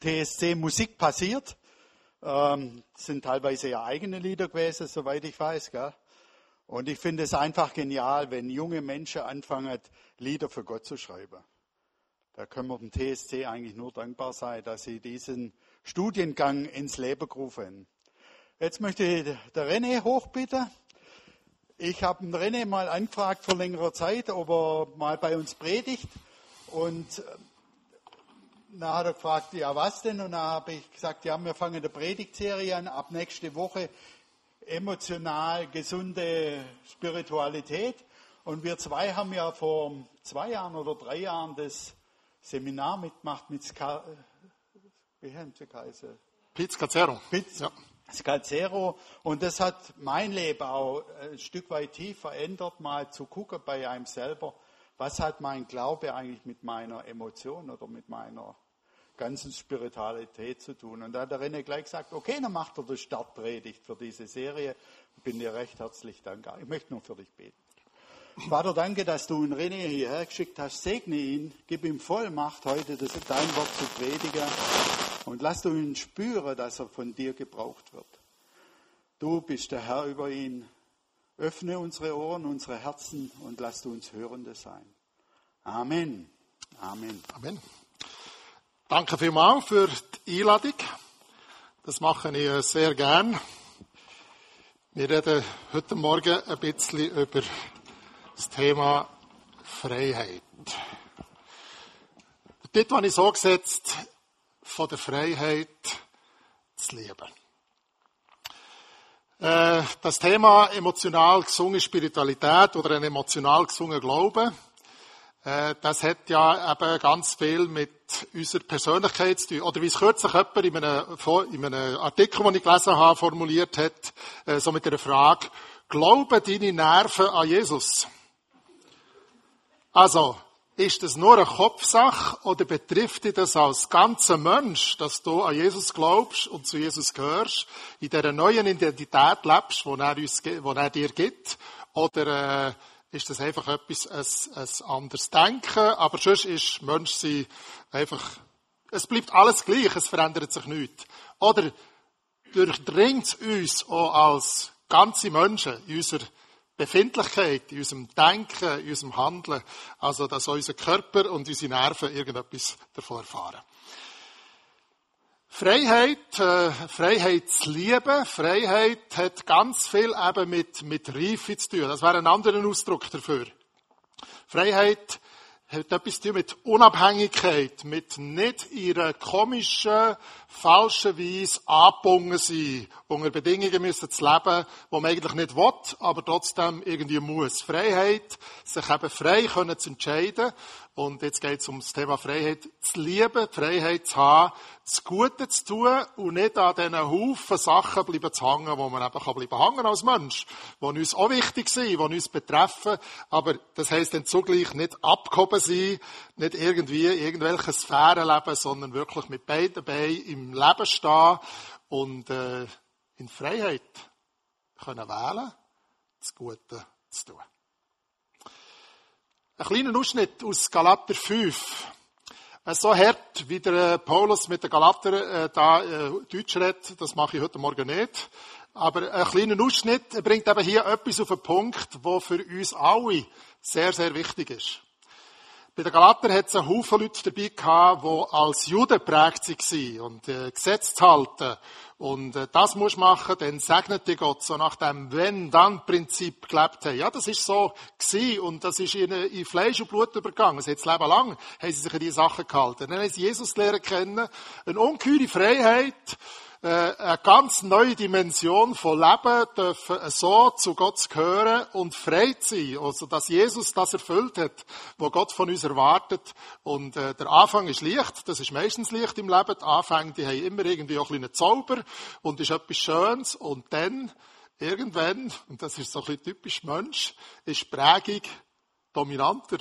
TSC Musik passiert. Ähm, sind teilweise ja eigene Lieder gewesen, soweit ich weiß. Gell? Und ich finde es einfach genial, wenn junge Menschen anfangen, Lieder für Gott zu schreiben. Da können wir dem TSC eigentlich nur dankbar sein, dass sie diesen Studiengang ins Leben gerufen. Jetzt möchte ich der René hochbitten. Ich habe den René mal angefragt vor längerer Zeit, ob er mal bei uns predigt. Und dann hat er gefragt, ja was denn? Und dann habe ich gesagt, ja, wir fangen eine Predigtserie an, ab nächste Woche emotional gesunde Spiritualität. Und wir zwei haben ja vor zwei Jahren oder drei Jahren das Seminar mitgemacht mit Ska, wie sie geheißen? Piz Cazero. Piz ja. Scalzero. Und das hat mein Leben auch ein Stück weit tief verändert, mal zu gucken bei einem selber, was hat mein Glaube eigentlich mit meiner Emotion oder mit meiner ganzen Spiritualität zu tun. Und da hat der René gleich gesagt, okay, dann macht er die Startpredigt für diese Serie. Ich bin dir recht herzlich dankbar. Ich möchte nur für dich beten. Vater, danke, dass du einen René hierher geschickt hast. Segne ihn, gib ihm Vollmacht, heute das, dein Wort zu predigen. Und lass du ihn spüren, dass er von dir gebraucht wird. Du bist der Herr über ihn. Öffne unsere Ohren, unsere Herzen und lass du uns Hörende sein. Amen. Amen. Amen. Danke vielmals für die Einladung. Das mache ich sehr gern. Wir reden heute Morgen ein bisschen über das Thema Freiheit. Der Titel habe ich so gesetzt, von der Freiheit zu leben. Äh, das Thema emotional gesunde Spiritualität oder ein emotional gesunder Glaube, äh, das hat ja eben ganz viel mit unserer Persönlichkeit zu tun. Oder wie es kürzlich jemand in einem, in einem Artikel, den ich gelesen habe, formuliert hat, äh, so mit der Frage, glauben deine Nerven an Jesus? Also, ist das nur eine Kopfsache oder betrifft dich das als ganzer Mensch, dass du an Jesus glaubst und zu Jesus gehörst, in dieser neuen Identität lebst, die er, die er dir gibt? Oder äh, ist das einfach etwas, ein, ein anderes Denken? Aber sonst ist Menschsein einfach, es bleibt alles gleich, es verändert sich nichts. Oder durchdringt es uns auch als ganze Menschen in unserer Befindlichkeit, in unserem Denken, in unserem Handeln. Also, dass unser Körper und unsere Nerven irgendetwas davon erfahren. Freiheit, äh, Freiheit zu lieben, Freiheit hat ganz viel eben mit, mit Reife zu tun. Das wäre ein anderer Ausdruck dafür. Freiheit hat etwas zu tun mit Unabhängigkeit, mit nicht ihrer komischen, falschen Weise angebunden sein, unter Bedingungen müssen zu leben, die man eigentlich nicht will, aber trotzdem irgendwie muss. Freiheit, sich eben frei können zu entscheiden. Und jetzt geht es um das Thema Freiheit zu lieben, Freiheit zu haben, das Gute zu tun und nicht an diesen Haufen Sachen bleiben zu hängen, wo man eben bleiben hängen als Mensch, die uns auch wichtig sind, die uns betreffen, aber das heisst dann zugleich nicht abgehoben sein, nicht irgendwie irgendwelche Sphären leben, sondern wirklich mit beiden Beinen im Leben stehen und äh, in Freiheit können wählen, das Gute zu tun. Ein kleiner Ausschnitt aus Galater 5 so hart, wie der Paulus mit den Galater äh, da äh, Deutsch redet, das mache ich heute Morgen nicht. Aber ein kleiner Ausschnitt bringt eben hier etwas auf den Punkt, wo für uns alle sehr, sehr wichtig ist. Bei den Galater hat es einen Haufen Leute dabei gehabt, die als Juden geprägt waren und äh, Gesetze zu halten. Und äh, das musst du machen, dann segnet dir Gott, so nach dem Wenn-Dann-Prinzip gelebt haben. Ja, das ist so gewesen und das ist ihnen in Fleisch und Blut übergegangen. Das Leben lang, haben sie sich an diese Sachen gehalten. Dann haben sie Jesus lernen kennen, eine ungeheure Freiheit, eine ganz neue Dimension von Leben dürfen so zu Gott gehören und frei sein. Also, dass Jesus das erfüllt hat, was Gott von uns erwartet. Und äh, der Anfang ist Licht, das ist meistens Licht im Leben. Die Anfänge, die haben immer irgendwie auch ein bisschen Zauber und ist etwas Schönes. Und dann, irgendwann, und das ist so ein bisschen typisch Mensch, ist Prägung dominanter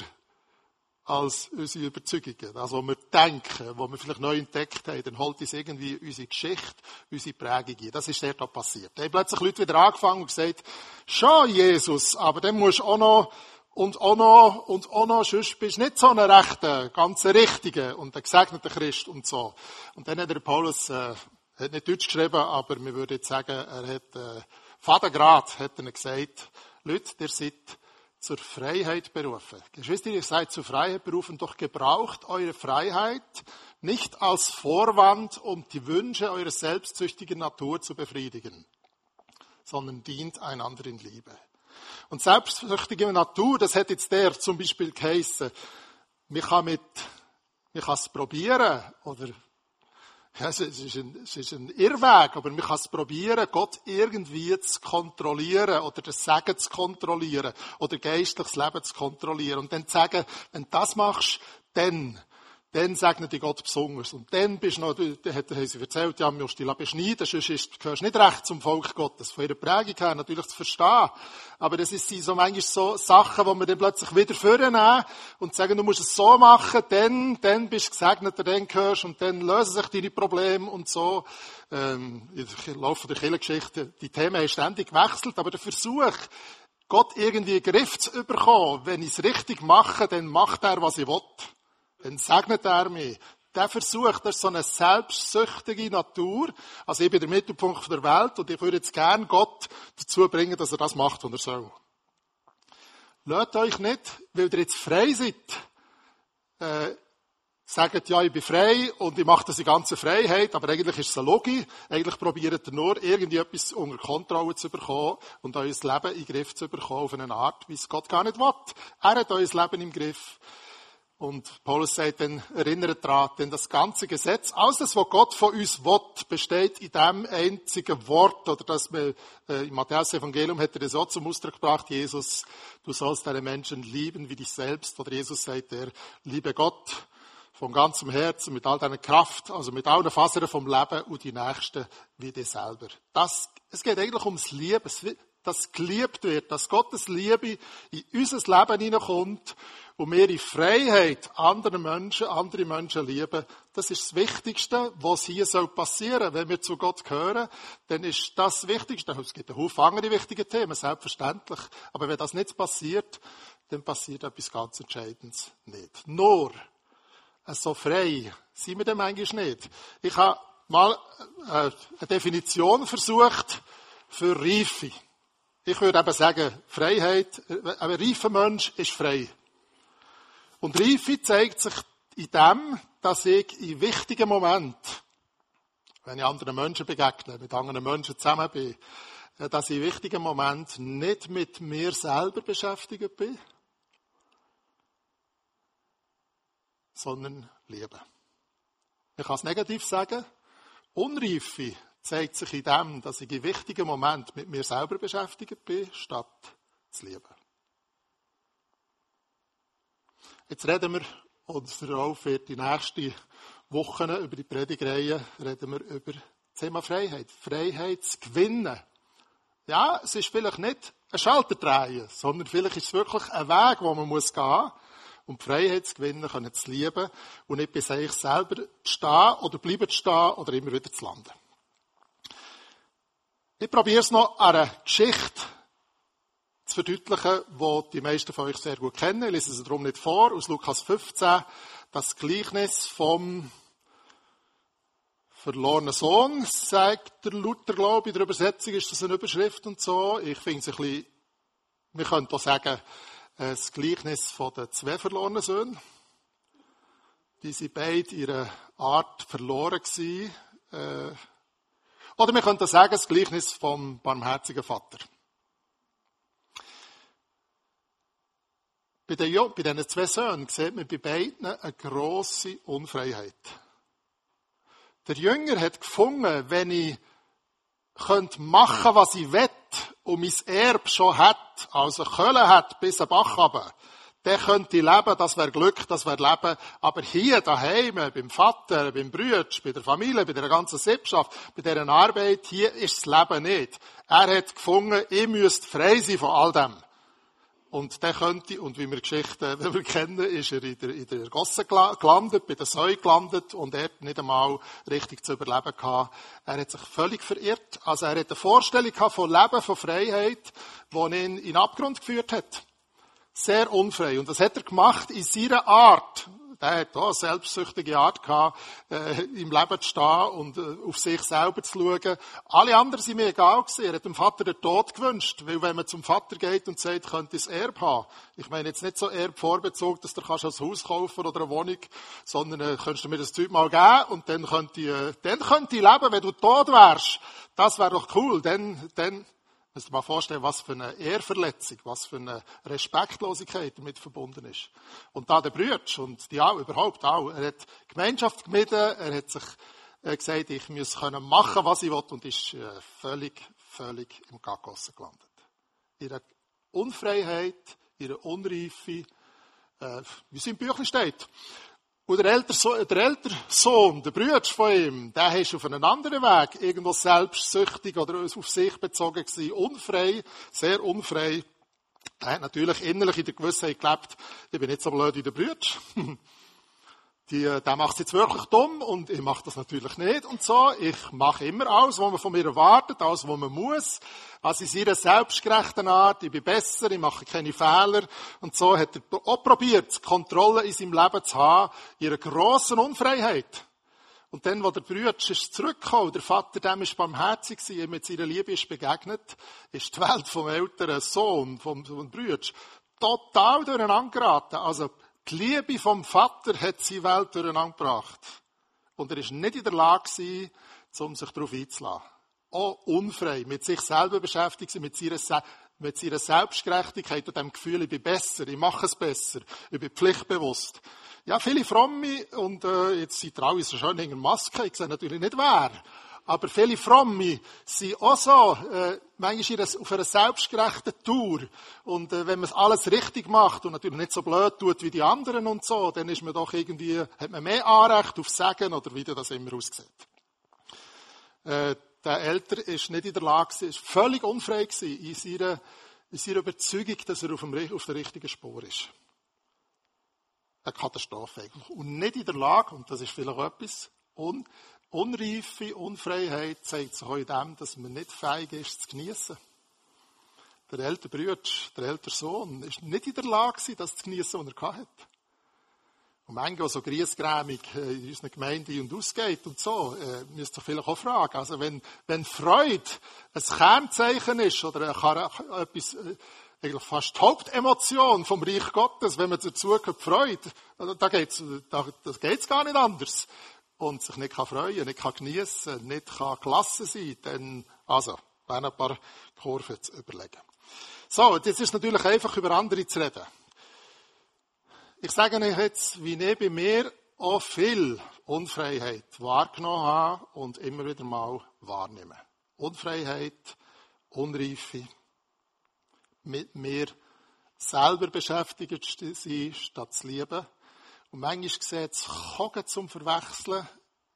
als unsere Überzeugungen. Also, was wir denken, was wir vielleicht neu entdeckt haben, dann holt uns irgendwie unsere Geschichte, unsere Prägung ein. Das ist da passiert. Da haben plötzlich Leute wieder angefangen und gesagt, schon Jesus, aber dann musst du auch noch und auch noch, und auch noch, sonst bist du nicht so ein rechter, ganz richtiger und ein gesegneter Christ und so. Und dann hat der Paulus, äh, hat nicht Deutsch geschrieben, aber wir würden jetzt sagen, er hat, äh, Vatergrad, hat er gesagt, Leute, ihr seid zur Freiheit berufen. Geschwister, ihr seid zur Freiheit berufen, doch gebraucht eure Freiheit nicht als Vorwand, um die Wünsche eurer selbstsüchtigen Natur zu befriedigen, sondern dient einander in Liebe. Und selbstsüchtige Natur, das hat jetzt der zum Beispiel geheissen, man kann mit, man kann es probieren, oder, es ist, ein, es ist ein Irrweg, aber man kann es probieren, Gott irgendwie zu kontrollieren, oder das Sagen zu kontrollieren, oder geistliches Leben zu kontrollieren, und dann zu sagen, wenn du das machst, dann, dann segnet dich Gott besonders. Und dann bist du noch, da hat sie erzählt, ja, musst dich beschneiden, sonst ist, gehörst du nicht recht zum Volk Gottes. Von ihrer Prägung her natürlich zu verstehen. Aber das ist so manchmal so Sachen, wo wir dann plötzlich wieder vornehmen und sagen, du musst es so machen, dann, dann bist du gesegneter, dann gehörst und dann lösen sich deine Probleme und so. Ähm, Im Laufe der Kirchengeschichte, die Themen haben ständig gewechselt, aber der Versuch, Gott irgendwie in den Griff zu bekommen, wenn ich es richtig mache, dann macht er, was ich will dann segnet er mich. Der Versuch, das ist so eine selbstsüchtige Natur. Also ich bin der Mittelpunkt der Welt und ich würde jetzt gern Gott dazu bringen, dass er das macht, was er soll. Lasst euch nicht, weil ihr jetzt frei seid, äh, sagt, ja, ich bin frei und ich mache das in ganzer Freiheit, aber eigentlich ist es eine Logik. Eigentlich probiert ihr nur, irgendetwas unter Kontrolle zu bekommen und euer Leben in den Griff zu bekommen auf eine Art, wie es Gott gar nicht will. Er hat euer Leben im Griff. Und Paulus sagt dann, erinnert daran, denn das ganze Gesetz, alles was Gott von uns will, besteht in dem einzigen Wort, oder das wir, äh, im Matthäus-Evangelium hat er das auch zum Ausdruck gebracht, Jesus, du sollst deine Menschen lieben wie dich selbst, oder Jesus sagt er, liebe Gott von ganzem Herzen, mit all deiner Kraft, also mit allen Fasern vom Leben und die Nächsten wie dir selber. Das, es geht eigentlich ums Lieben, dass geliebt wird, dass Gottes Liebe in unser Leben hineinkommt und wir in Freiheit andere Menschen, andere Menschen lieben, das ist das Wichtigste, was hier soll passieren. Wenn wir zu Gott gehören, dann ist das das Wichtigste. Es gibt einen Haufen andere wichtige Themen, selbstverständlich. Aber wenn das nicht passiert, dann passiert etwas ganz Entscheidendes nicht. Nur, so frei sind wir dem eigentlich nicht. Ich habe mal äh, eine Definition versucht für Reife. Ich würde eben sagen, Freiheit, ein reifer Mensch ist frei. Und Reife zeigt sich in dem, dass ich in wichtigen Momenten, wenn ich anderen Menschen begegne, mit anderen Menschen zusammen bin, äh, dass ich in wichtigen Momenten nicht mit mir selber beschäftigt bin, sondern liebe. Ich kann es negativ sagen. Unreife zeigt sich in dem, dass ich in wichtigen Momenten mit mir selber beschäftigt bin, statt zu lieben. Jetzt reden wir, und der Rolf wird die nächsten Wochen über die Predigreihe, reden wir über das Thema Freiheit. Freiheit zu gewinnen. Ja, es ist vielleicht nicht ein Schalter sondern vielleicht ist es wirklich ein Weg, wo man muss gehen um die Freiheit zu gewinnen, können zu lieben und nicht bei sich selber zu stehen oder bleiben zu stehen oder immer wieder zu landen. Ich probiere es noch an einer Geschichte zu verdeutlichen, die die meisten von euch sehr gut kennen. Ich lese es darum nicht vor, aus Lukas 15, das Gleichnis vom verlorenen Sohn, sagt der Luther, glaube ich, in der Übersetzung ist das eine Überschrift und so. Ich finde es ein bisschen, wir können auch sagen, das Gleichnis von den zwei verlorenen Söhnen. Die sind beide ihre Art verloren gewesen. Äh, oder wir könnten sagen, das Gleichnis vom barmherzigen Vater. Bei, den, bei diesen zwei Söhnen sieht man bei beiden eine grosse Unfreiheit. Der Jünger hat gefunden, wenn ich könnte machen, was ich will, und mein Erb schon hat, also Köln hat, bis ein Bach runter, der könnte leben, das wäre Glück, das wäre Leben. Aber hier, daheim, beim Vater, beim Bruder, bei der Familie, bei der ganzen Sippschaft, bei deren Arbeit, hier ist das Leben nicht. Er hat gefunden, ich müsst frei sein von all dem. Und der könnte, und wie wir Geschichten kennen, ist er in der, in der Gosse gelandet, bei der Säue gelandet und er hat nicht einmal richtig zu überleben gehabt. Er hat sich völlig verirrt. Also er hat eine Vorstellung gehabt von Leben, von Freiheit, die ihn in den Abgrund geführt hat. Sehr unfrei. Und das hat er gemacht in seiner Art der hat auch eine selbstsüchtige Art gehabt, äh, im Leben zu stehen und äh, auf sich selber zu schauen. Alle anderen sind mir egal gewesen. Er hat dem Vater den Tod gewünscht, weil wenn man zum Vater geht und sagt, könnte das Erb haben. Ich meine jetzt nicht so Erb vorbezogen, dass du kannst ein Haus kaufen oder eine Wohnung, sondern äh, könntest du mir das Zeug mal geben und dann könnte ich, äh, dann könnte ich leben, wenn du tot wärst. Das wäre doch cool. Dann, dann Müsst ihr mal vorstellen, was für eine Ehrverletzung, was für eine Respektlosigkeit damit verbunden ist. Und da der Brütsch und die auch, überhaupt auch, er hat Gemeinschaft gemieden, er hat sich äh, gesagt, ich muss können machen, was ich will, und ist äh, völlig, völlig im Gaggossen gelandet. Ihre Unfreiheit, ihre Unreife, äh, wie es im Büchlein steht. Und der ältere, Sohn, der ältere Sohn, der Bruder von ihm, der ist auf einen anderen Weg irgendwo selbstsüchtig oder auf sich bezogen gewesen, unfrei, sehr unfrei. Er hat natürlich innerlich in der Gewissheit gelebt, ich bin nicht so blöd wie der Bruder. Die, der macht jetzt wirklich dumm und ich mache das natürlich nicht und so. Ich mache immer alles, was man von mir erwartet, alles, was man muss. Also in seiner selbstgerechten Art, ich bin besser, ich mache keine Fehler. Und so hat er auch probiert, Kontrolle in seinem Leben zu haben, einer grossen Unfreiheit. Und dann, wo der Bruder ist zurückgekommen, der Vater dem ist barmherzig gewesen, ihm mit seiner Liebe ist begegnet, ist die Welt vom älteren Sohn, vom, vom Bruder, total durcheinander geraten. Also, die Liebe vom Vater hat seine Welt durcheinander gebracht. Und er ist nicht in der Lage um sich darauf einzulassen. Auch unfrei, mit sich selber beschäftigt mit seiner, Selbstgerechtigkeit und dem Gefühl, ich bin besser, ich mache es besser, ich bin pflichtbewusst. Ja, viele Fromme, und äh, jetzt sind alle so schön in Maske, ich sehe natürlich nicht wer, aber viele Fromme sind auch so, äh, manchmal auf einer selbstgerechten Tour. Und äh, wenn man alles richtig macht und natürlich nicht so blöd tut wie die anderen und so, dann ist man doch irgendwie, hat man mehr Anrecht auf Sagen oder wie das immer aussieht. Äh, der Älter ist nicht in der Lage, ist völlig unfrei gewesen in seiner, in seiner Überzeugung, dass er auf, dem, auf der richtigen Spur ist. Eine Katastrophe eigentlich. Und nicht in der Lage, und das ist vielleicht etwas, un, Unreife, Unfreiheit zeigt sich auch in dem, dass man nicht fähig ist, zu genießen. Der ältere Bruder, der ältere Sohn, ist nicht in der Lage, das zu genießen, was er hatte. Und manchmal so griesgrämig äh, in unserer Gemeinde und ausgeht und so, äh, müsst ihr vielleicht auch fragen. Also wenn, wenn Freude ein Kernzeichen ist oder ein, etwas, äh, eigentlich fast die Hauptemotion vom Reich Gottes, wenn man dazu gehört, Freude, da geht's, da, das geht's gar nicht anders und sich nicht freuen kann, nicht geniessen kann, nicht gelassen sein kann, dann, also, wären ein paar Kurven zu überlegen. So, jetzt ist natürlich einfach über andere zu reden. Ich sage euch jetzt, wie bei mir auch viel Unfreiheit wahrgenommen habe und immer wieder mal wahrnehme. Unfreiheit, Unreife, mit mir selber beschäftigt sein, statt zu lieben und manchmal sieht es Kogen zum Verwechseln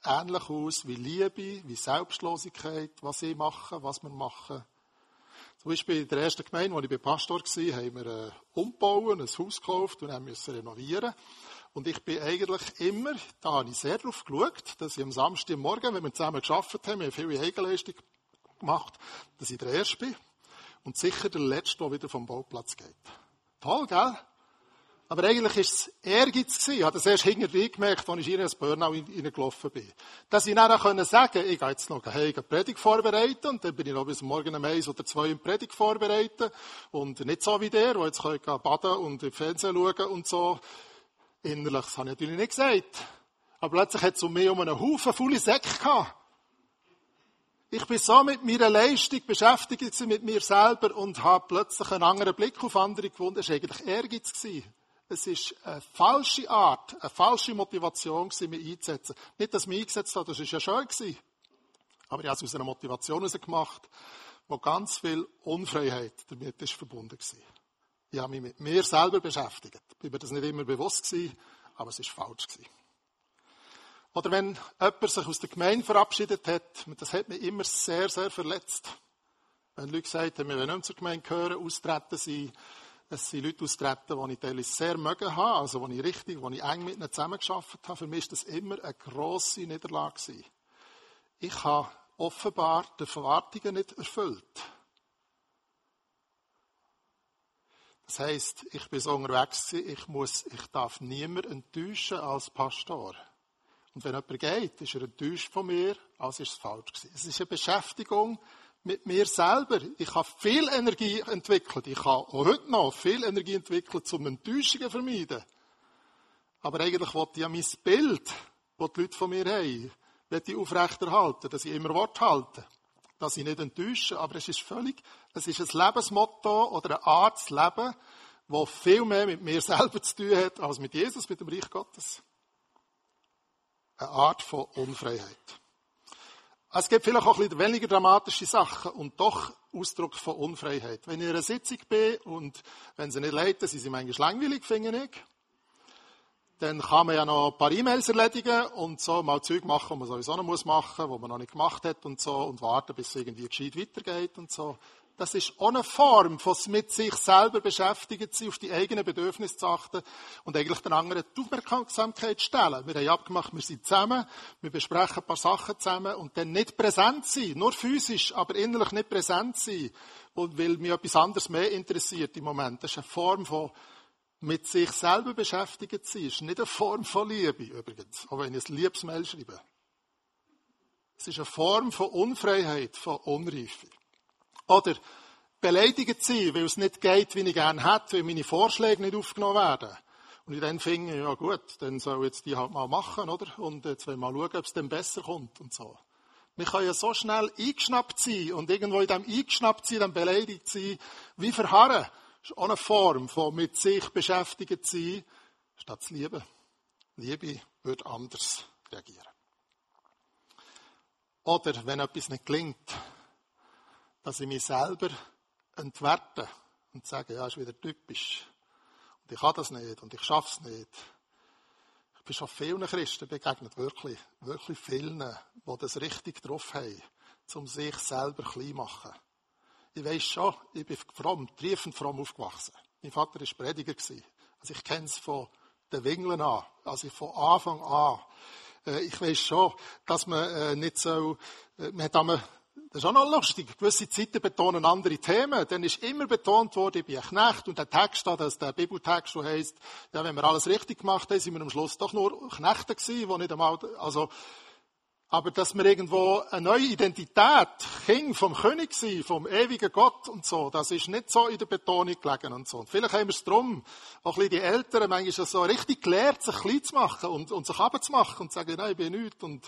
ähnlich aus wie Liebe, wie Selbstlosigkeit, was ich mache, was wir machen. Zum Beispiel in der ersten Gemeinde, wo ich Pastor war, haben wir ein Umbauen, ein Haus gekauft und haben müssen renovieren. Und ich bin eigentlich immer, da habe ich sehr darauf geschaut, dass ich am Samstagmorgen, wenn wir zusammen geschafft haben, wir haben viele Eigenleistung gemacht, dass ich der Erste bin und sicher der Letzte, der wieder vom Bauplatz geht. Toll, gell? Aber eigentlich war es Ehrgeiz gewesen. Ich habe das erst hinterher gemerkt, als ich in ein Burnout hineingelaufen bin. Dass ich dann sagen konnte, ich gehe jetzt noch eine Predigt vorbereiten und dann bin ich noch bis morgen um eins oder zwei in Predigt vorbereiten. Und nicht so wie der, der jetzt kann baden und im Fernsehen schauen und so. Innerlich, das habe ich natürlich nicht gesagt. Aber plötzlich hat es um mich um einen Haufen faule Säcke gehabt. Ich bin so mit meiner Leistung beschäftigt mit mir selber und habe plötzlich einen anderen Blick auf andere gewonnen. Das war eigentlich Ehrgeiz. Gewesen. Es ist eine falsche Art, eine falsche Motivation, mich einzusetzen. Nicht, dass ich mich eingesetzt habe, das war ja schön. Gewesen. Aber ich habe es aus einer Motivation heraus gemacht, wo ganz viel Unfreiheit damit ist verbunden war. Ich habe mich mit mir selber beschäftigt. Ich war das nicht immer bewusst gewesen, aber es war falsch gewesen. Oder wenn jemand sich aus der Gemeinde verabschiedet hat, das hat mich immer sehr, sehr verletzt. Wenn Leute gesagt haben, wir wollen nicht zur Gemeinde gehören, austreten sie, es sind Leute austreten, die ich teilweise sehr mögen habe, also die ich richtig, die ich eng mit ihnen zusammengearbeitet habe. Für mich war das immer eine grosse Niederlage. Ich habe offenbar die Verwartungen nicht erfüllt. Das heisst, ich bin so unterwegs, ich, muss, ich darf niemand enttäuschen als Pastor. Und wenn jemand geht, ist er enttäuscht von mir, als ist es falsch gewesen. Es ist eine Beschäftigung mit mir selber. Ich habe viel Energie entwickelt. Ich habe auch heute noch viel Energie entwickelt, um Enttäuschungen zu vermeiden. Aber eigentlich wollte ich ja mein Bild, das die Leute von mir haben, ich aufrechterhalten, dass ich immer Wort halte, dass ich nicht enttäusche. Aber es ist völlig, es ist ein Lebensmotto oder eine Art zu leben, das viel mehr mit mir selber zu tun hat, als mit Jesus, mit dem Reich Gottes. Eine Art von Unfreiheit. Es gibt vielleicht auch ein bisschen weniger dramatische Sachen und doch Ausdruck von Unfreiheit. Wenn ich in einer Sitzung bin und wenn sie nicht leiten, sind sie manchmal langweilig, finde ich. Dann kann man ja noch ein paar E-Mails erledigen und so mal Zeug machen, die man sowieso noch machen muss, die man noch nicht gemacht hat und so und warten, bis es irgendwie gescheit weitergeht und so. Das ist auch eine Form von mit sich selber beschäftigen sein, auf die eigenen Bedürfnisse zu achten und eigentlich den anderen die Aufmerksamkeit stellen. Wir haben abgemacht, wir sind zusammen, wir besprechen ein paar Sachen zusammen und dann nicht präsent sein, nur physisch, aber innerlich nicht präsent sein, und weil mich etwas anderes mehr interessiert im Moment. Das ist eine Form von mit sich selber beschäftigt sein. Das ist nicht eine Form von Liebe übrigens, auch wenn ich ein Liebesmail schreibe. Es ist eine Form von Unfreiheit, von Unreife. Oder beleidigt sein, weil es nicht geht, wie ich gerne hätte, weil meine Vorschläge nicht aufgenommen werden. Und ich dann finde, ja gut, dann soll jetzt die halt mal machen, oder? Und jetzt wollen wir mal schauen, ob es dann besser kommt und so. Wir können ja so schnell eingeschnappt sein und irgendwo in dem eingeschnappt sein, dann beleidigt sein, wie verharren. Das ist auch eine Form von mit sich beschäftigt sein, statt zu lieben. Liebe würde anders reagieren. Oder wenn etwas nicht gelingt, dass ich mich selber entwerte und sage, ja, ist wieder typisch. Und ich kann das nicht und ich schaffe es nicht. Ich bin schon vielen Christen begegnet, wirklich, wirklich vielen, die das richtig drauf haben, um sich selber klein zu machen. Ich weiß schon, ich bin fromm, triefend fromm aufgewachsen. Mein Vater war Prediger. Also ich kenne es von den Wingeln an, also von Anfang an. Äh, ich weiß schon, dass man äh, nicht so, äh, man hat einmal das ist auch noch lustig. Gewisse Zeiten betonen andere Themen. Dann ist immer betont worden, ich bin ein Knecht. Und der Text da, das der Bibeltext, der heisst, ja, wenn wir alles richtig gemacht haben, sind wir am Schluss doch nur Knechte gewesen, die nicht einmal, also, aber dass wir irgendwo eine neue Identität, King vom König sein, vom ewigen Gott und so, das ist nicht so in der Betonung gelegen und so. Und vielleicht haben wir es drum, auch ein die Älteren, manchmal so richtig gelernt, sich klein zu machen und, und sich abzumachen und zu sagen, nein, ich bin nichts und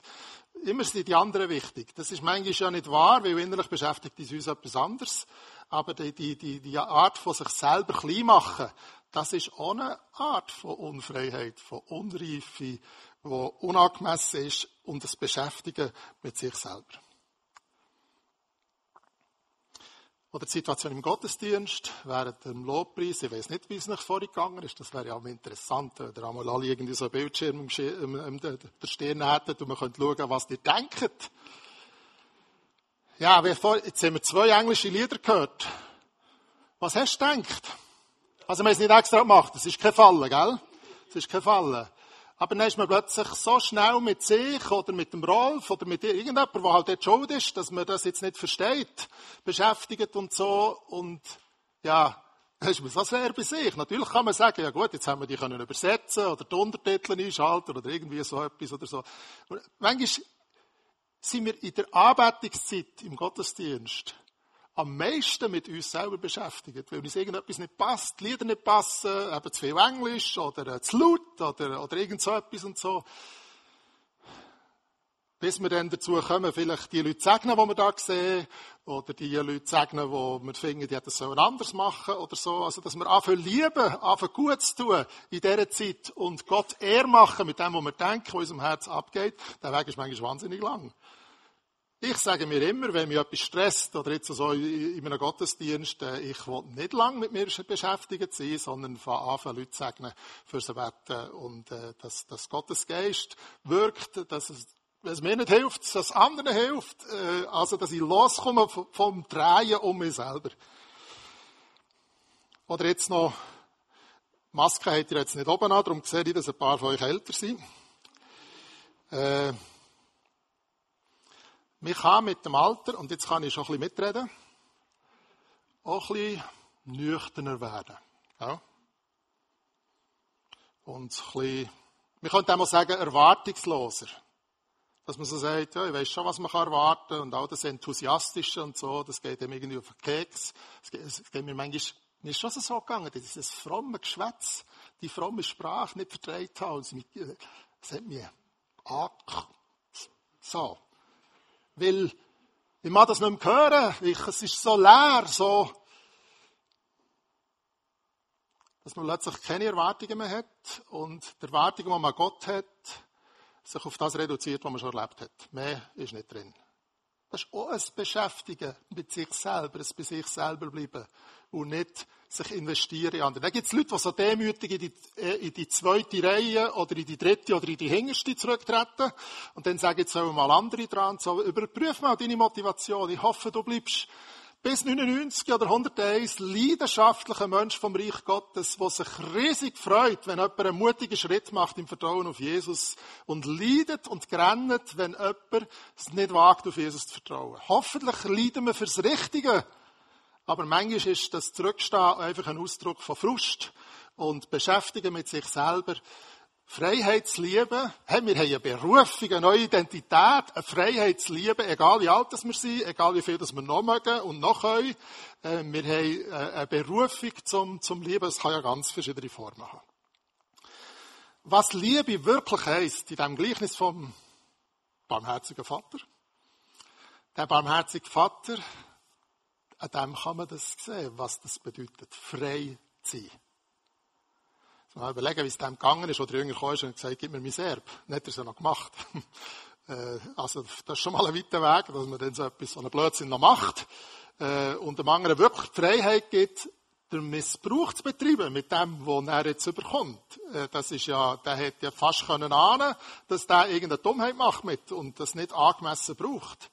immer sind die anderen wichtig. Das ist manchmal ja nicht wahr, weil innerlich beschäftigt uns etwas anderes. Aber die, die, die, die Art von sich selber klein machen, das ist auch eine Art von Unfreiheit, von Unreife, die unangemessen ist und das Beschäftigen mit sich selber. Oder die Situation im Gottesdienst während dem Lobpreis. Ich weiß nicht, wie es nach vorher gegangen ist. Das wäre ja auch interessant, wenn ihr einmal alle irgendwie so einen Bildschirm im, der Stirn hättet und man könnte schauen, was ihr denkt. Ja, jetzt haben wir zwei englische Lieder gehört. Was hast du gedacht? Also, wir haben es nicht extra gemacht. Es ist kein Fallen, gell? Es ist kein Fallen. Aber dann ist man plötzlich so schnell mit sich oder mit dem Rolf oder mit irgendjemandem, der halt dort schuld ist, dass man das jetzt nicht versteht, beschäftigt und so. Und ja, dann ist man so sehr bei sich. Natürlich kann man sagen, ja gut, jetzt haben wir die können übersetzen oder die Untertitel einschalten oder irgendwie so etwas oder so. Und manchmal sind wir in der Anbetungszeit im Gottesdienst am meisten mit uns selber beschäftigt, weil uns irgendetwas nicht passt, die Lieder nicht passen, eben zu viel Englisch oder äh, zu laut oder, oder irgend so etwas und so. Bis wir dann dazu kommen, vielleicht die Leute segnen, die wir da sehen, oder die Leute segnen, die wir finden, die hätten es anders machen oder so. Also, dass wir anfangen lieben, anfangen gut zu tun in dieser Zeit und Gott ehr machen mit dem, was wir denken, was unserem Herz abgeht. Der Weg ist manchmal wahnsinnig lang. Ich sage mir immer, wenn mich etwas stresst, oder jetzt so in einem Gottesdienst, äh, ich will nicht lange mit mir beschäftigt sein, sondern von Anfang Leute segnen für sie beten und äh, dass, dass Gottes Geist wirkt, dass es, wenn es mir nicht hilft, dass es anderen hilft, äh, also dass ich loskomme vom Drehen um mich selber. Oder jetzt noch, Maske habt ihr jetzt nicht oben an, darum sehe ich, dass ein paar von euch älter sind. Äh, man kann mit dem Alter, und jetzt kann ich schon ein bisschen mitreden, auch ein bisschen nüchterner werden. Ja. Und ein bisschen, wir könnten auch mal sagen, erwartungsloser. Dass man so sagt, ja, ich weiß schon, was man erwarten kann und auch das Enthusiastische und so, das geht dem irgendwie auf den Keks. Es geht, es geht mir manchmal, mir ist schon so gegangen, dieses fromme Geschwätz, die fromme Sprache nicht vertreibt haben. Es hat mich ange... So. Weil, ich mag das nicht mehr hören. Ich, es ist so leer, so, dass man plötzlich keine Erwartungen mehr hat und die Erwartungen, die man an Gott hat, sich auf das reduziert, was man schon erlebt hat. Mehr ist nicht drin. Das ist auch ein Beschäftigen mit sich selber, ein bei sich selber bleiben und nicht sich investieren in andere. Dann gibt es Leute, die so demütig in die, äh, in die zweite Reihe oder in die dritte oder in die hinterste zurücktreten und dann sagen, jetzt sollen mal andere dran. So, überprüf mal deine Motivation. Ich hoffe, du bleibst bis 99 oder 101 leidenschaftlicher Mensch vom Reich Gottes, der sich riesig freut, wenn jemand einen mutigen Schritt macht im Vertrauen auf Jesus und leidet und grennt, wenn jemand es nicht wagt, auf Jesus zu vertrauen. Hoffentlich leiden wir fürs Richtige. Aber manchmal ist das Zurückstehen einfach ein Ausdruck von Frust und Beschäftigen mit sich selber. Freiheitsliebe, hey, wir haben eine Berufung, eine neue Identität, eine Freiheitsliebe, egal wie alt wir sind, egal wie viel wir noch mögen und noch können. Äh, wir haben äh, eine Berufung zum, zum Lieben, es kann ja ganz verschiedene Formen haben. Was Liebe wirklich heisst, in dem Gleichnis vom barmherzigen Vater, der barmherzige Vater, an dem kann man das sehen, was das bedeutet, frei zu sein. Mal überlegen, wie es dem gegangen ist, wo der Jünger kam und gesagt gib mir mein Erb. Nicht hat er es ja noch gemacht. Äh, also, das ist schon mal ein weiter Weg, dass man dann so etwas, so einen Blödsinn noch macht. Äh, und dem anderen wirklich die Freiheit gibt, den Missbrauch zu betreiben mit dem, was er jetzt überkommt. Äh, das ist ja, der hätte ja fast können ahnen, dass der irgendeine Dummheit macht mit und das nicht angemessen braucht.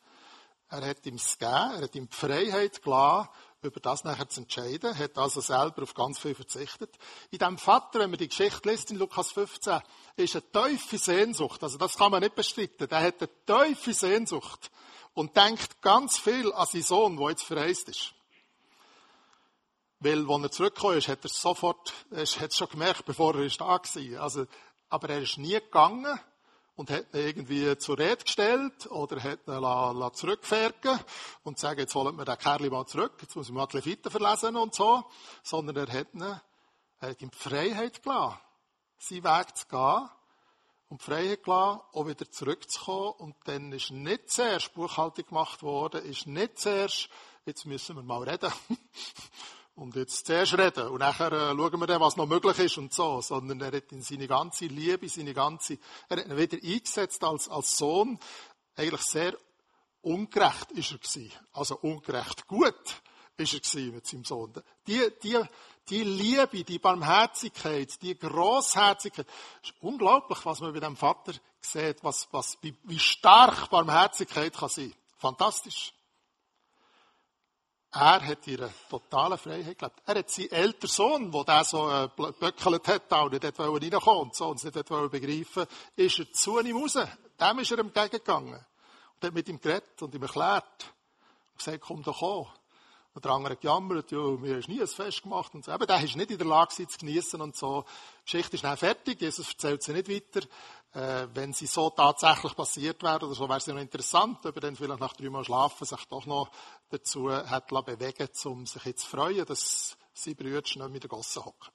Er hat ihm es gegeben, er hat ihm die Freiheit gelassen, über das nachher zu entscheiden, hat also selber auf ganz viel verzichtet. In dem Vater, wenn man die Geschichte liest in Lukas 15, ist eine tiefe Sehnsucht, also das kann man nicht bestreiten, der hat eine tiefe Sehnsucht und denkt ganz viel an seinen Sohn, der jetzt verreist ist. Weil, als er zurückgekommen ist, hat er sofort, er hat es schon gemerkt, bevor er da war. Also, aber er ist nie gegangen, und hat ihn irgendwie zur Rede gestellt oder hat ihn la, und sagen, jetzt holen wir den Kerl mal zurück, jetzt muss ich mal die Leviten verlesen und so, sondern er hat ihn, er hat ihm die Freiheit gelassen, seinen Weg zu gehen und die Freiheit gelassen, auch wieder zurückzukommen. Und dann ist nicht zuerst Buchhaltung gemacht worden, ist nicht zuerst, jetzt müssen wir mal reden, und jetzt zuerst reden und nachher äh, schauen wir dann, was noch möglich ist und so, sondern er hat in seine ganze Liebe, seine ganze, er hat ihn wieder eingesetzt als, als Sohn, eigentlich sehr ungerecht ist er gewesen. Also ungerecht gut ist er gewesen mit seinem Sohn. Die, die, die Liebe, die Barmherzigkeit, die Großherzigkeit, ist unglaublich, was man bei dem Vater sieht, was, was, wie, wie stark Barmherzigkeit kann sein. Fantastisch. Er hat ihre totale Freiheit gelebt. Er hat seinen älteren Sohn, der der so äh, böckelt hat, auch nicht reinkommen und so, und es nicht begreifen ist er zu ihm raus. Dem ist er entgegengegangen. Und hat mit ihm geredet und ihm erklärt. Und gesagt, komm doch an. Und der andere gejammert, ja, mir ist nie ein Fest gemacht und so. Aber der ist nicht in der Lage, zu genießen und so. Die Geschichte ist dann fertig. Jesus erzählt sie nicht weiter. Äh, wenn sie so tatsächlich passiert wäre oder so, wäre es noch interessant, ob er dann vielleicht nach drei Mal Schlafen sich doch noch dazu hat bewegen um sich jetzt zu freuen, dass sie Brüder nicht mit der Gosse hocken.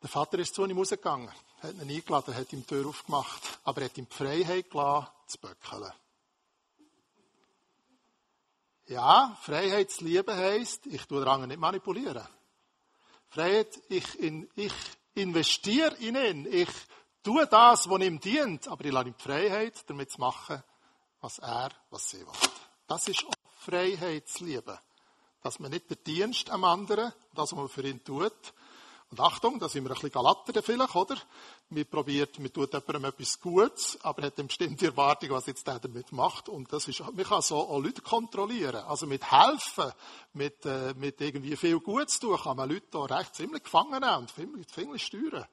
Der Vater ist zu ihm rausgegangen, hat ihn eingeladen, hat ihm die Tür aufgemacht, aber er hat ihm die Freiheit gelassen, zu böckeln. Ja, Freiheitsliebe heisst, ich tue den anderen nicht manipulieren. Freiheit, ich, in, ich investiere in ihn. Ich tue das, was ihm dient, aber ich lasse ihm die Freiheit, damit zu machen, was er, was sie will. Das ist auch Freiheitsliebe. Dass man nicht der Dienst am anderen, das, was man für ihn tut, und Achtung, da sind wir ein bisschen Galater vielleicht, oder? Man probiert, man tut jemandem etwas Gutes, aber hat eine bestimmte Erwartung, was jetzt der damit macht. Und das ist, man kann so auch Leute kontrollieren. Also mit helfen, mit, äh, mit irgendwie viel Gutes tun, kann man Leute da recht ziemlich gefangen nehmen und ziemlich, ziemlich steuern.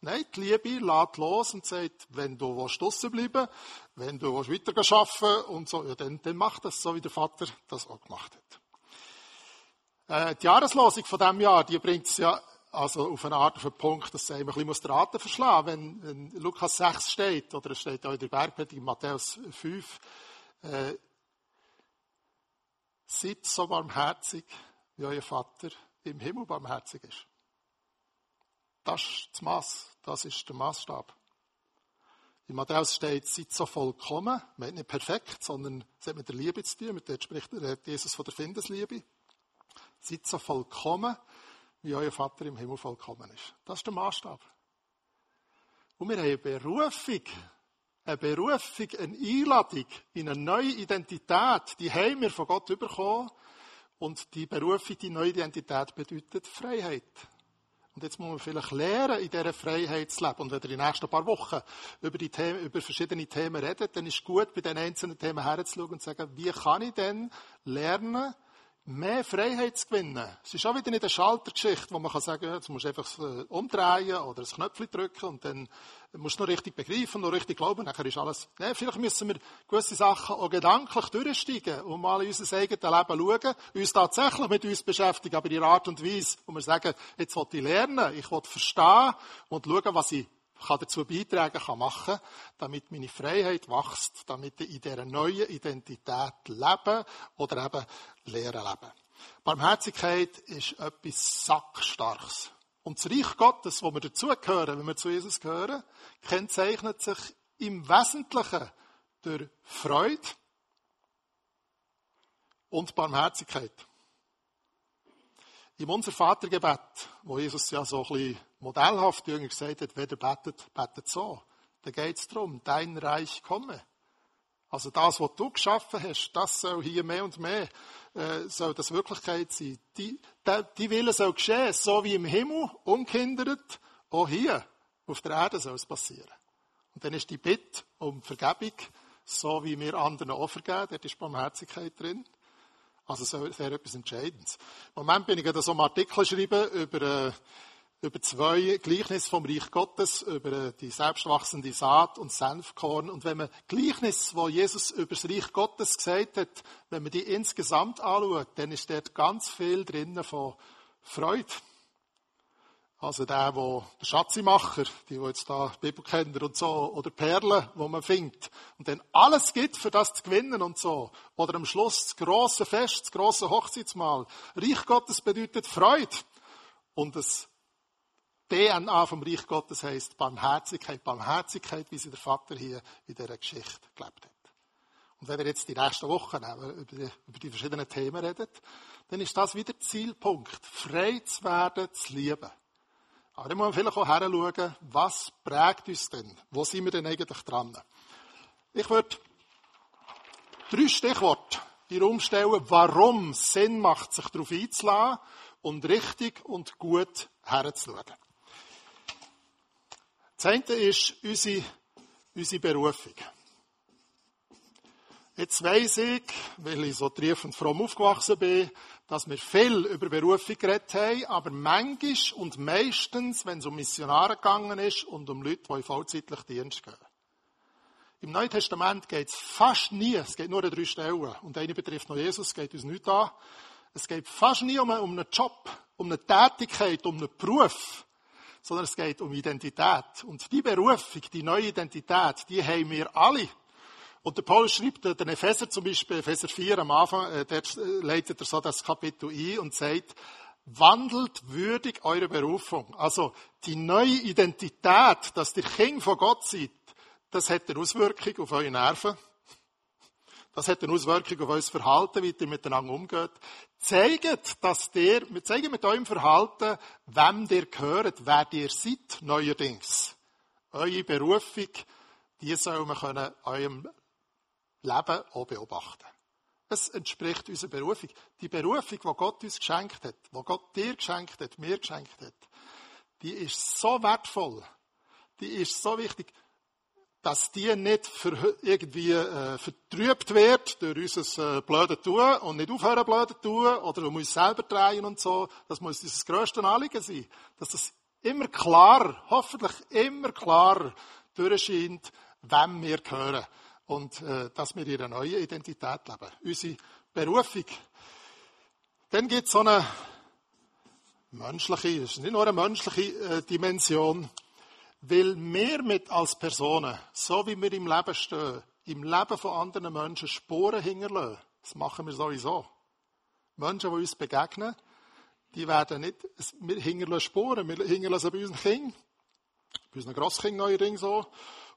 Nein, die Liebe lädt los und sagt, wenn du draussen bleiben wenn du weiter arbeiten und so, ja, dann, dann mach das so, wie der Vater das auch gemacht hat. Äh, die Jahreslosung von diesem Jahr, die bringt es ja also auf eine Art auf den Punkt, dass man ein bisschen den Raten verschlagen wenn, wenn Lukas 6 steht, oder es steht auch in der Bergpredigt Matthäus 5, äh, seid so barmherzig, wie euer Vater im Himmel barmherzig ist. Das ist das Maß, das ist der Maßstab. In Matthäus steht, seid so vollkommen, meint nicht perfekt, sondern es hat mit der Liebe zu tun, mit der spricht Jesus von der Findesliebe. Seid so vollkommen, wie euer Vater im Himmel vollkommen ist. Das ist der Maßstab. Und wir haben eine Berufung, eine Berufung, eine Einladung in eine neue Identität, die haben wir von Gott bekommen. Und die Berufung, die neue Identität bedeutet Freiheit. Und jetzt muss man vielleicht lernen, in dieser Freiheit zu leben. Und wenn ihr in den nächsten paar Wochen über, die Themen, über verschiedene Themen redet, dann ist es gut, bei den einzelnen Themen herzuschauen und zu sagen, wie kann ich denn lernen, mehr Freiheit zu gewinnen. Es ist auch wieder nicht eine Schaltergeschichte, wo man kann sagen, jetzt musst du einfach umdrehen oder ein Knöpfchen drücken und dann musst du noch richtig begreifen, noch richtig glauben, nachher ist alles. Nein, vielleicht müssen wir gewisse Sachen auch gedanklich durchsteigen und mal in unser eigenes Leben schauen, uns tatsächlich mit uns beschäftigen, aber in der Art und Weise, wo wir sagen, jetzt will ich lernen, ich will verstehen und schauen, was ich kann dazu beitragen, kann machen, damit meine Freiheit wächst, damit ich in dieser neuen Identität lebe oder eben lehren leben. Barmherzigkeit ist etwas Sackstarkes. Und das Reich Gottes, wo wir dazugehören, wenn wir zu Jesus gehören, kennzeichnet sich im Wesentlichen durch Freude und Barmherzigkeit. Im Unser Vatergebet, wo Jesus ja so ein bisschen modellhaft irgendwie gesagt hat, wer betet, betet so. Da geht es darum, dein Reich komme. Also das, was du geschaffen hast, das soll hier mehr und mehr, äh, soll das Wirklichkeit sein. Die, die, die Wille soll geschehen, so wie im Himmel, unkindert, auch hier, auf der Erde soll es passieren. Und dann ist die Bitte um Vergebung, so wie wir anderen auch vergeben, dort ist Barmherzigkeit drin. Also so wäre etwas Entscheidendes. Im Moment bin ich gerade so einen Artikel schreiben über, äh, über zwei Gleichnisse vom Reich Gottes, über äh, die selbstwachsende Saat und Senfkorn. Und wenn man Gleichnis, wo Jesus über das Reich Gottes gesagt hat, wenn man die insgesamt anschaut, dann ist dort ganz viel drinnen von Freude. Also der, wo der Schatzimacher, die, wo jetzt da Bibelkenner und so, oder Perlen, wo man findet, und dann alles gibt, für das zu gewinnen und so. Oder am Schluss das große Fest, das große Hochzeitsmahl. Reich Gottes bedeutet Freude. Und das DNA vom Reich Gottes heißt Barmherzigkeit. Barmherzigkeit, wie sie der Vater hier in dieser Geschichte gelebt hat. Und wenn wir jetzt die nächsten Wochen über die, über die verschiedenen Themen reden, dann ist das wieder Zielpunkt. Frei zu werden, zu lieben. Aber dann muss man vielleicht auch heranschauen, was prägt uns denn? Wo sind wir denn eigentlich dran? Ich würde drei Stichworte in den Raum stellen, warum Sinn macht, sich darauf einzulassen und richtig und gut herzuschauen. Das eine ist unsere, unsere Berufung. Jetzt weiss ich, weil ich so triefend fromm aufgewachsen bin, dass wir viel über Berufung geredet haben, aber manchmal und meistens, wenn es um Missionare gegangen ist und um Leute, die in vollzeitlich Dienst gehen. Im Neuen Testament geht es fast nie, es geht nur an drei Stellen, und eine betrifft noch Jesus, geht uns nicht an. Es geht fast nie um einen Job, um eine Tätigkeit, um einen Beruf, sondern es geht um Identität. Und die Berufung, die neue Identität, die haben wir alle. Und der Paulus schreibt den Epheser zum Beispiel, Epheser 4 am Anfang, äh, dort leitet er so das Kapitel ein und sagt, wandelt würdig eure Berufung. Also die neue Identität, dass ihr Kind von Gott seid, das hat eine Auswirkung auf eure Nerven. Das hat eine Auswirkung auf euer Verhalten, wie ihr miteinander umgeht. Zeigt, dass ihr, zeigt mit eurem Verhalten, wem ihr gehört, wer ihr seid, neuerdings. Eure Berufung, die soll man können eurem Leben auch beobachten. Es entspricht unserer Berufung. Die Berufung, die Gott uns geschenkt hat, die Gott dir geschenkt hat, mir geschenkt hat, die ist so wertvoll, die ist so wichtig, dass die nicht für irgendwie äh, vertrübt wird durch unser äh, blöde Tun und nicht aufhören blöde Tun oder um uns selber drehen und so. Das muss unser grösstes Anliegen sein. Dass es immer klar, hoffentlich immer klarer durchscheint, wem wir gehören und äh, dass wir in einer neuen Identität leben. Unsere Berufung. Dann gibt es so eine menschliche, es ist nicht nur eine menschliche äh, Dimension, weil wir mit als Personen, so wie wir im Leben stehen, im Leben von anderen Menschen Spuren hinterlassen. Das machen wir sowieso. Menschen, die uns begegnen, die werden nicht, wir hinterlassen Spuren, wir hinterlassen bei unseren Kindern, bei unseren Grosskindern neuerdings so,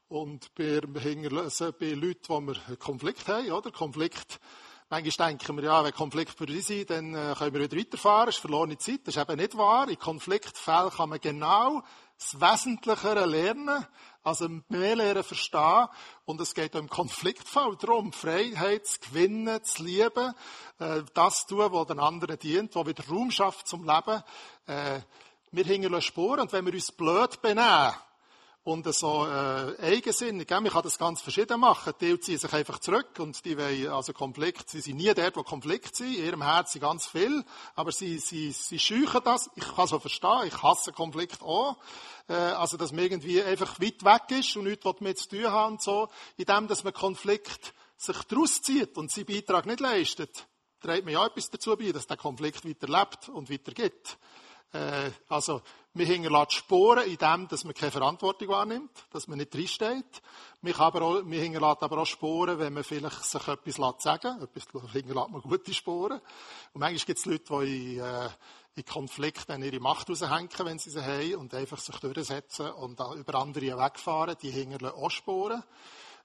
und wir hinterlassen bei Leuten, wo wir einen Konflikt haben, oder? Konflikt, manchmal denken wir, ja, wenn Konflikt uns sind, dann äh, können wir wieder weiterfahren, das ist verlorene Zeit, das ist eben nicht wahr. In Konfliktfällen kann man genau das Wesentlichere lernen, also mehr lernen verstehen. Und es geht im Konfliktfall darum, Freiheit zu gewinnen, zu lieben, äh, das zu tun, was den anderen dient, was wieder Raum schafft zum Leben. Äh, wir hängen Spuren und wenn wir uns blöd benehmen, und so äh, eigensinnig. Man kann das ganz verschieden machen. Die ziehen sich einfach zurück und die wollen also Konflikt. Sie sind nie dort, wo Konflikt sind. In ihrem Herzen ganz viel, aber sie, sie, sie scheuchen das. Ich kann so verstehen. Ich hasse Konflikt auch. Äh, also dass man irgendwie einfach weit weg ist und nichts mit zu tun haben und so. In dem, dass man Konflikt sich daraus zieht und seinen Beitrag nicht leistet, trägt man ja etwas dazu bei, dass der Konflikt weiterlebt und weitergeht. Äh, also, wir hinterlassen Spuren in dem, dass man keine Verantwortung wahrnimmt, dass man nicht drinsteht. Wir, auch, wir hinterlassen aber auch Spuren, wenn man vielleicht sich etwas sagen lässt. Etwas hinterlässt man gute Spuren. Und manchmal gibt es Leute, die in, äh, in Konflikten ihre Macht raushängen, wenn sie sie haben, und einfach sich durchsetzen und über andere wegfahren. Die hinterlassen auch Spuren.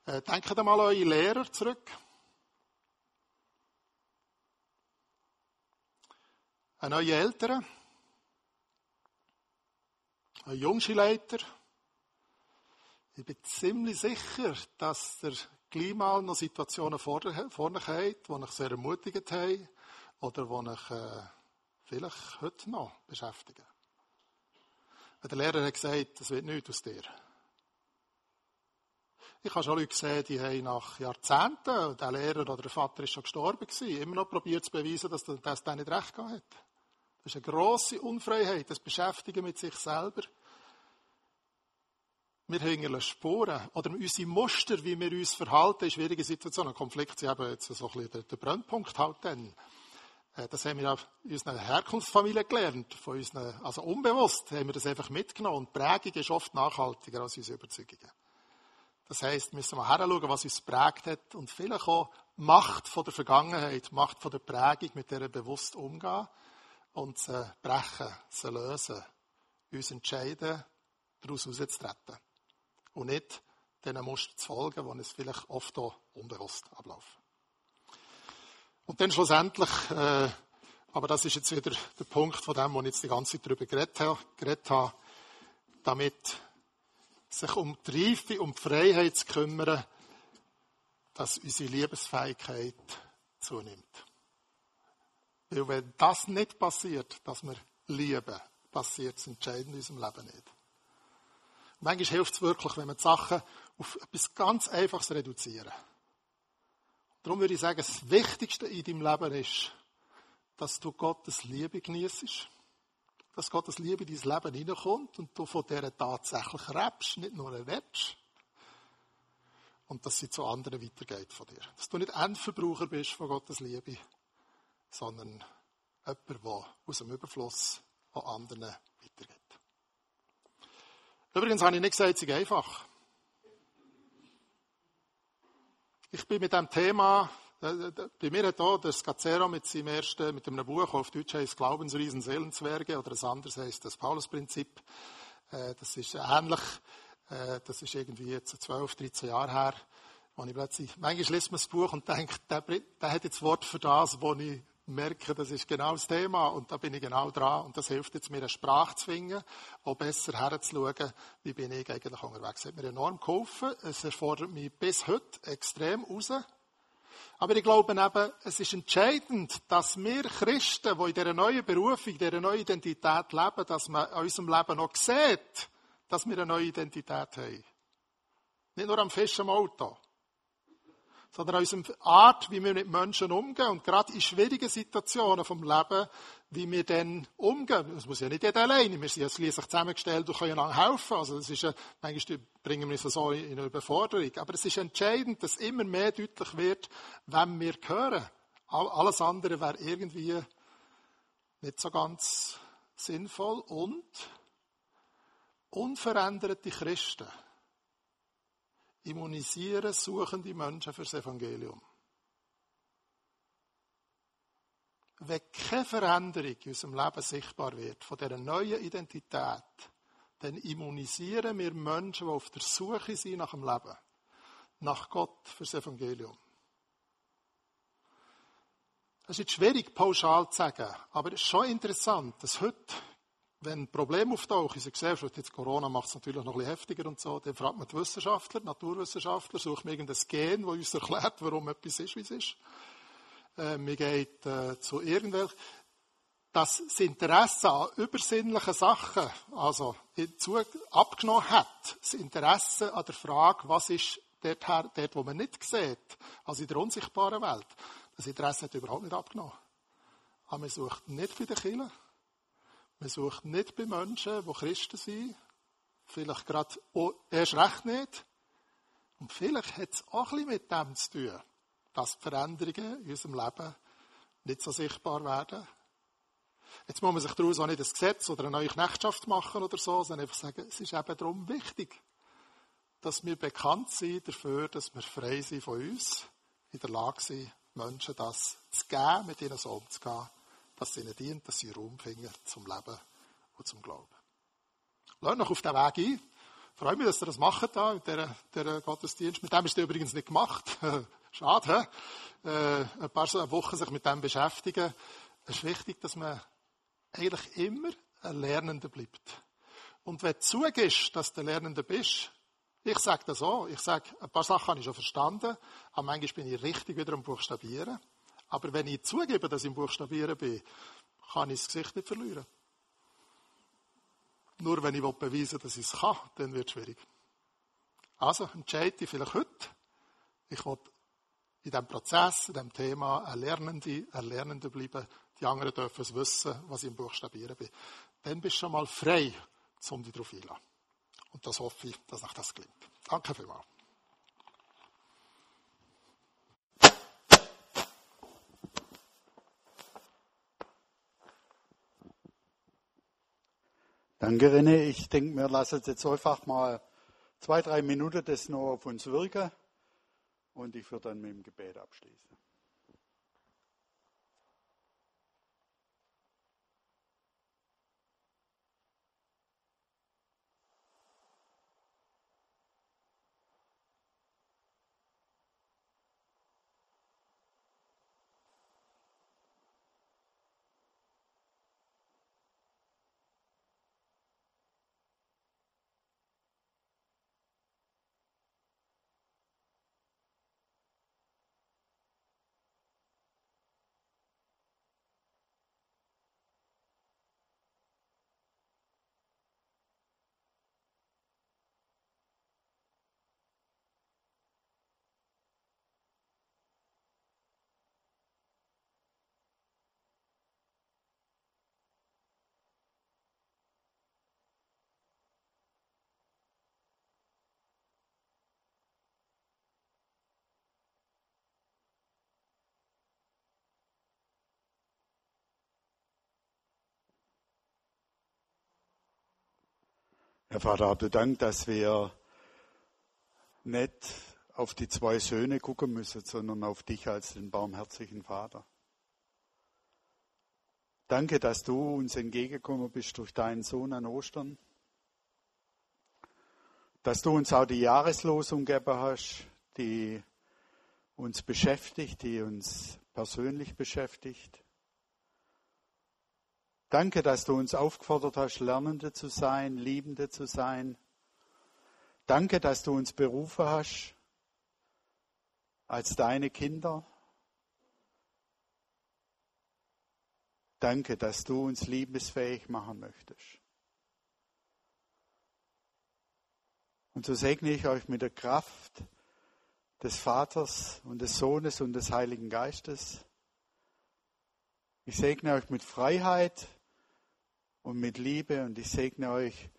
Äh, denkt einmal an eure Lehrer zurück. An eure Eltern ein Jungschulleiter. Ich bin ziemlich sicher, dass er gleich mal noch Situationen vorne hat, die euch sehr ermutigt haben oder die euch äh, vielleicht heute noch beschäftigen. Der Lehrer hat gesagt, das wird nichts aus dir. Ich habe schon Leute gesehen, die haben nach Jahrzehnten, der Lehrer oder der Vater ist schon gestorben immer noch probiert zu beweisen, dass das nicht recht hat. Das ist eine grosse Unfreiheit, das Beschäftigen mit sich selber. Wir hängen Spuren oder unsere Muster, wie wir uns verhalten in schwierigen Situationen. Konflikte eben jetzt so ein bisschen der, Brennpunkt halt dann. Äh, das haben wir auch in unserer Herkunftsfamilie gelernt. Von unseren, also unbewusst haben wir das einfach mitgenommen. Und Prägung ist oft nachhaltiger als unsere Überzeugungen. Das heisst, wir müssen mal heranschauen, was uns prägt hat und vielleicht auch Macht von der Vergangenheit, Macht von der Prägung, mit der bewusst umgehen und sie brechen, sie lösen, uns entscheiden, daraus rauszutreten. Und nicht diesen Muster zu folgen, die es vielleicht oft auch unbewusst ablaufen. Und dann schlussendlich, äh, aber das ist jetzt wieder der Punkt von dem, wo ich jetzt die ganze Zeit darüber geredet habe damit sich um die Reife, um die Freiheit zu kümmern, dass unsere Liebesfähigkeit zunimmt. Weil wenn das nicht passiert, dass wir lieben, passiert es entscheidend in unserem Leben nicht. Manchmal hilft es wirklich, wenn man die Sachen auf etwas ganz Einfaches reduzieren. Darum würde ich sagen, das Wichtigste in deinem Leben ist, dass du Gottes Liebe genießt, dass Gottes Liebe in dein Leben hineinkommt und du von dieser tatsächlich rebst, nicht nur redest. Und dass sie zu anderen weitergeht von dir. Dass du nicht Endverbraucher bist von Gottes Liebe, sondern jemand, der aus dem Überfluss an anderen weitergeht. Übrigens habe ich nicht gesagt, es sei einfach. Ich bin mit dem Thema, äh, bei mir hat auch der Scacero mit seinem ersten, mit einem Buch, auf Deutsch heißt Glaubensriesen, Seelenzwerge, oder ein anderes heißt das Paulusprinzip. Äh, das ist ähnlich, äh, das ist irgendwie jetzt 12, 13 Jahre her, wo ich plötzlich, manchmal liest man das Buch und denkt, der, der hat jetzt Wort für das, wo ich merke, das ist genau das Thema und da bin ich genau dran und das hilft jetzt mir eine Sprache zu finden, auch besser herzuschauen, wie bin ich eigentlich unterwegs. Das hat mir enorm geholfen. Es erfordert mich bis heute extrem raus. Aber ich glaube eben, es ist entscheidend, dass wir Christen, die in dieser neuen Berufung, in dieser neuen Identität leben, dass man in unserem Leben noch sieht, dass wir eine neue Identität haben. Nicht nur am festen Auto sondern an unserer Art, wie wir mit Menschen umgehen. Und gerade in schwierigen Situationen vom Leben, wie wir dann umgehen. Das muss ja nicht jeder alleine. Wir sind ja schließlich zusammengestellt und können einander helfen. Also das ist ja, manchmal bringen wir uns so in eine Überforderung. Aber es ist entscheidend, dass immer mehr deutlich wird, wenn wir hören. Alles andere wäre irgendwie nicht so ganz sinnvoll und unveränderte Christen immunisieren suchende Menschen fürs Evangelium. Wenn keine Veränderung in unserem Leben sichtbar wird, von dieser neuen Identität, dann immunisieren wir Menschen, die auf der Suche sind nach dem Leben, nach Gott fürs Evangelium. Es ist jetzt schwierig, pauschal zu sagen, aber es ist schon interessant, dass heute wenn Probleme auftauchen in der Gesellschaft, jetzt Corona macht es natürlich noch ein bisschen heftiger und so, dann fragt man die Wissenschaftler, Naturwissenschaftler, sucht man irgendein Gen, das uns erklärt, warum etwas ist, wie es ist. Äh, man geht äh, zu irgendwelchen, dass das Interesse an übersinnlichen Sachen, also dazu abgenommen hat, das Interesse an der Frage, was ist dort, her, dort wo man nicht sieht, also in der unsichtbaren Welt, das Interesse hat überhaupt nicht abgenommen. Aber man sucht nicht bei den Kindern, man sucht nicht bei Menschen, die Christen sind. Vielleicht gerade erst recht nicht. Und vielleicht hat es auch bisschen mit dem zu tun, dass die Veränderungen in unserem Leben nicht so sichtbar werden. Jetzt muss man sich daraus auch nicht ein Gesetz oder eine neue Knechtschaft machen oder so, sondern einfach sagen, es ist eben darum wichtig, dass wir bekannt sind dafür, dass wir frei sind von uns, in der Lage sind, Menschen das zu geben, mit ihnen so umzugehen, dass es ihnen dient, dass sie Raum finden zum Leben und zum Glauben. Lasst noch auf den Weg ein. Ich freue mich, dass ihr das macht da, mit der, der Gottesdienst. Mit dem ist der übrigens nicht gemacht. Schade, he? Äh, ein paar Wochen sich mit dem beschäftigen. Es ist wichtig, dass man eigentlich immer ein Lernender bleibt. Und wenn du zugibst, dass du Lernender bist, ich sage das auch, ich sage, ein paar Sachen habe ich schon verstanden, aber manchmal bin ich richtig wieder am Buchstabieren. Aber wenn ich zugebe, dass ich im Buchstabieren bin, kann ich das Gesicht nicht verlieren. Nur wenn ich beweisen will, dass ich es kann, dann wird es schwierig. Also entscheide ich vielleicht heute, ich will in diesem Prozess, in diesem Thema ein Lernende, ein Lernender bleiben. Die anderen dürfen es wissen, was ich im Buchstabieren bin. Dann bist du schon mal frei, um dich darauf einzulassen. Und das hoffe ich, dass euch das gelingt. Danke vielmals. Danke, René. Ich denke, wir lassen jetzt einfach mal zwei, drei Minuten das noch auf uns wirken und ich würde dann mit dem Gebet abschließen. Herr Vater, hab Dank, dass wir nicht auf die zwei Söhne gucken müssen, sondern auf dich als den barmherzigen Vater. Danke, dass du uns entgegengekommen bist durch deinen Sohn an Ostern. Dass du uns auch die Jahreslosung gegeben hast, die uns beschäftigt, die uns persönlich beschäftigt. Danke, dass du uns aufgefordert hast, Lernende zu sein, Liebende zu sein. Danke, dass du uns berufen hast als deine Kinder. Danke, dass du uns liebesfähig machen möchtest. Und so segne ich euch mit der Kraft des Vaters und des Sohnes und des Heiligen Geistes. Ich segne euch mit Freiheit, und mit Liebe und ich segne euch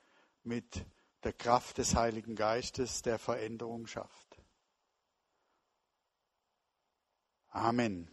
mit der Kraft des Heiligen Geistes, der Veränderung schafft. Amen.